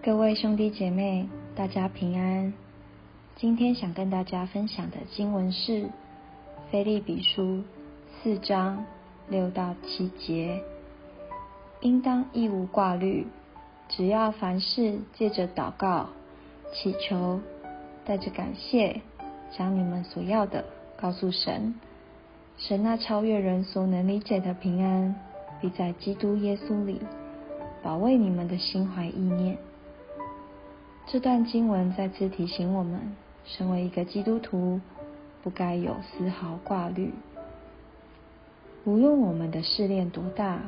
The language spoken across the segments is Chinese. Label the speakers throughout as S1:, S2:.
S1: 各位兄弟姐妹，大家平安。今天想跟大家分享的经文是《菲利比书》四章六到七节，应当一无挂虑，只要凡事借着祷告、祈求，带着感谢，将你们所要的告诉神。神那超越人所能理解的平安，必在基督耶稣里保卫你们的心怀意念。这段经文再次提醒我们，身为一个基督徒，不该有丝毫挂虑。无论我们的试炼多大，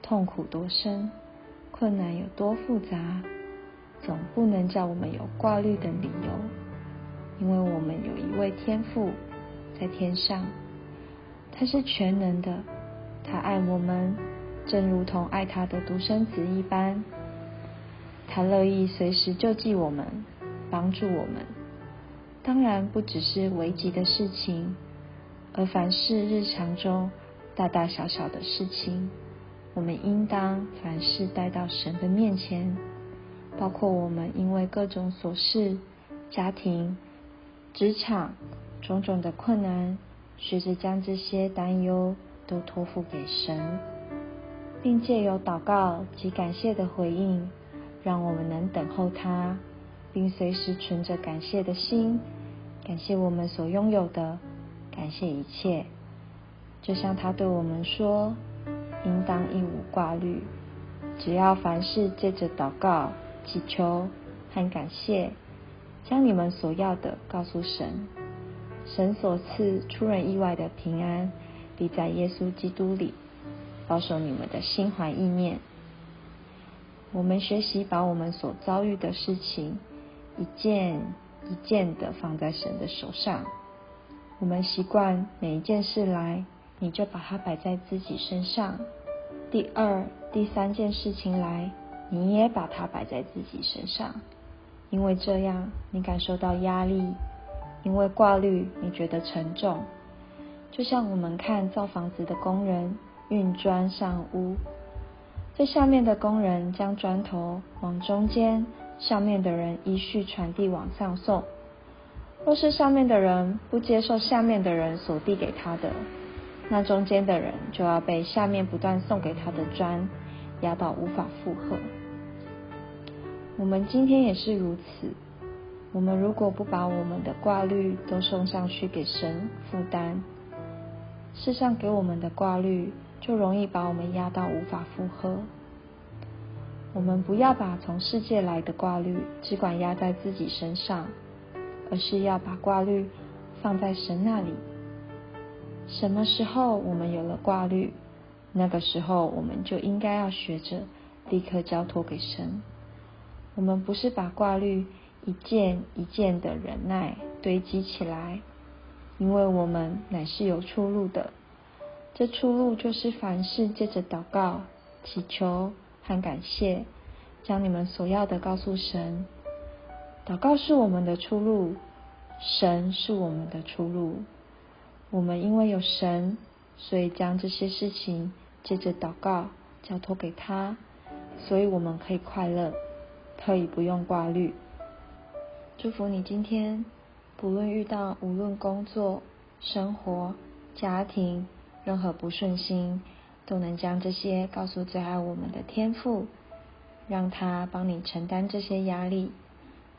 S1: 痛苦多深，困难有多复杂，总不能叫我们有挂虑的理由，因为我们有一位天父在天上。他是全能的，他爱我们，正如同爱他的独生子一般。他乐意随时救济我们，帮助我们。当然，不只是危急的事情，而凡是日常中大大小小的事情，我们应当凡事带到神的面前。包括我们因为各种琐事、家庭、职场种种的困难。学着将这些担忧都托付给神，并借由祷告及感谢的回应，让我们能等候他，并随时存着感谢的心，感谢我们所拥有的，感谢一切。就像他对我们说：“应当一无挂虑，只要凡事借着祷告、祈求和感谢，将你们所要的告诉神。”神所赐出人意外的平安，必在耶稣基督里保守你们的心怀意念。我们学习把我们所遭遇的事情一件一件的放在神的手上。我们习惯每一件事来，你就把它摆在自己身上。第二、第三件事情来，你也把它摆在自己身上，因为这样你感受到压力。因为挂虑，你觉得沉重，就像我们看造房子的工人运砖上屋，最下面的工人将砖头往中间，上面的人依序传递往上送。若是上面的人不接受下面的人所递给他的，那中间的人就要被下面不断送给他的砖压到无法负荷。我们今天也是如此。我们如果不把我们的挂虑都送上去给神负担，世上给我们的挂虑就容易把我们压到无法负荷。我们不要把从世界来的挂虑只管压在自己身上，而是要把挂虑放在神那里。什么时候我们有了挂虑，那个时候我们就应该要学着立刻交托给神。我们不是把挂虑。一件一件的忍耐堆积起来，因为我们乃是有出路的。这出路就是凡事借着祷告、祈求和感谢，将你们所要的告诉神。祷告是我们的出路，神是我们的出路。我们因为有神，所以将这些事情借着祷告交托给他，所以我们可以快乐，可以不用挂虑。祝福你今天，不论遇到无论工作、生活、家庭任何不顺心，都能将这些告诉最爱我们的天父，让他帮你承担这些压力。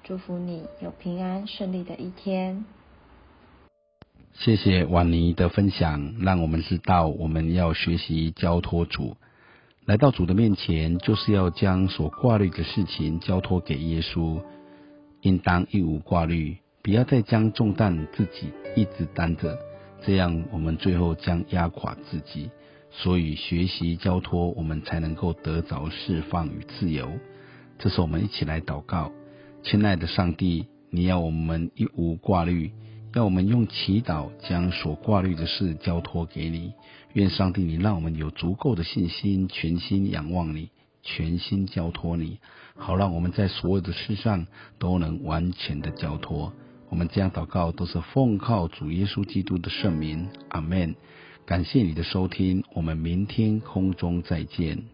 S1: 祝福你有平安顺利的一天。
S2: 谢谢婉妮的分享，让我们知道我们要学习交托主，来到主的面前，就是要将所挂虑的事情交托给耶稣。应当一无挂虑，不要再将重担自己一直担着，这样我们最后将压垮自己。所以学习交托，我们才能够得着释放与自由。这是我们一起来祷告，亲爱的上帝，你要我们一无挂虑，要我们用祈祷将所挂虑的事交托给你。愿上帝你让我们有足够的信心，全心仰望你。全心交托你，好让我们在所有的事上都能完全的交托。我们这样祷告都是奉靠主耶稣基督的圣名，阿门。感谢你的收听，我们明天空中再见。